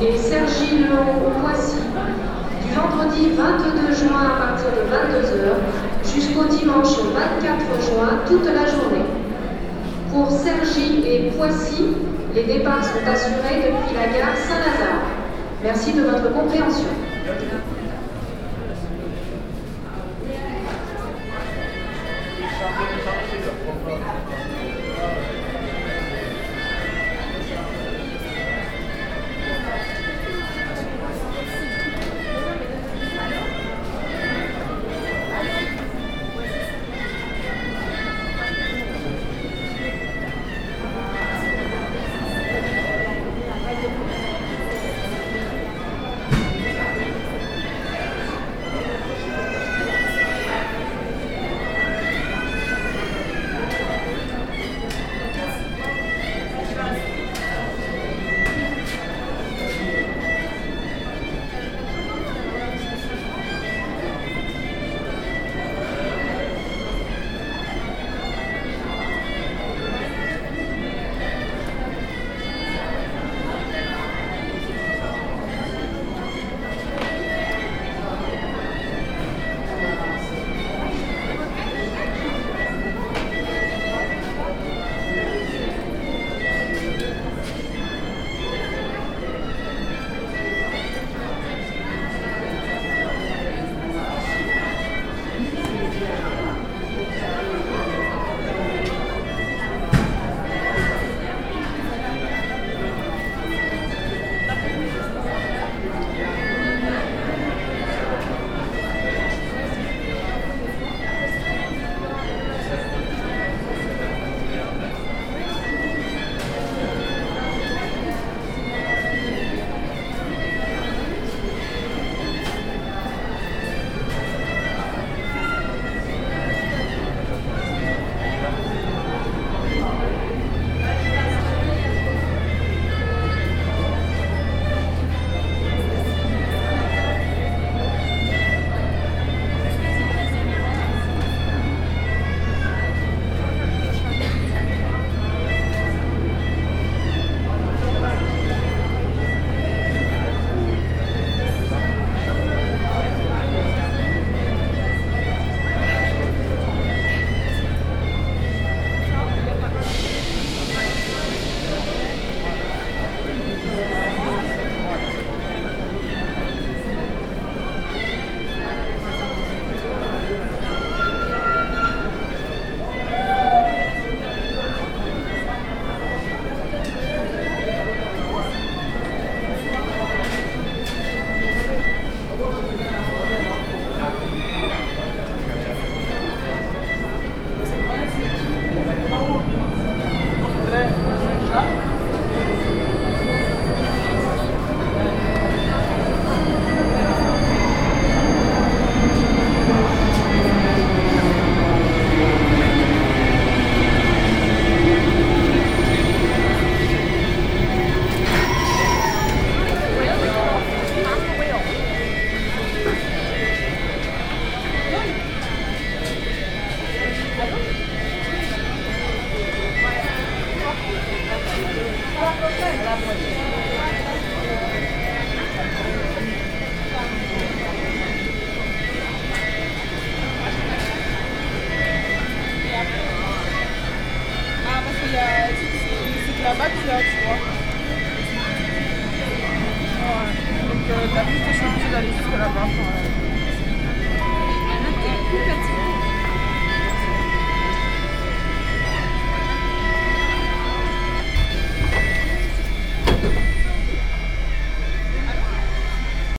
Et Sergi Leon au Poissy du vendredi 22 juin à partir de 22h jusqu'au dimanche 24 juin toute la journée. Pour Sergi et Poissy, les départs sont assurés depuis la gare Saint-Lazare. Merci de votre compréhension. Tu vois. Ouais. Donc, euh, t'as suis obligée d'aller jusque là-bas. plus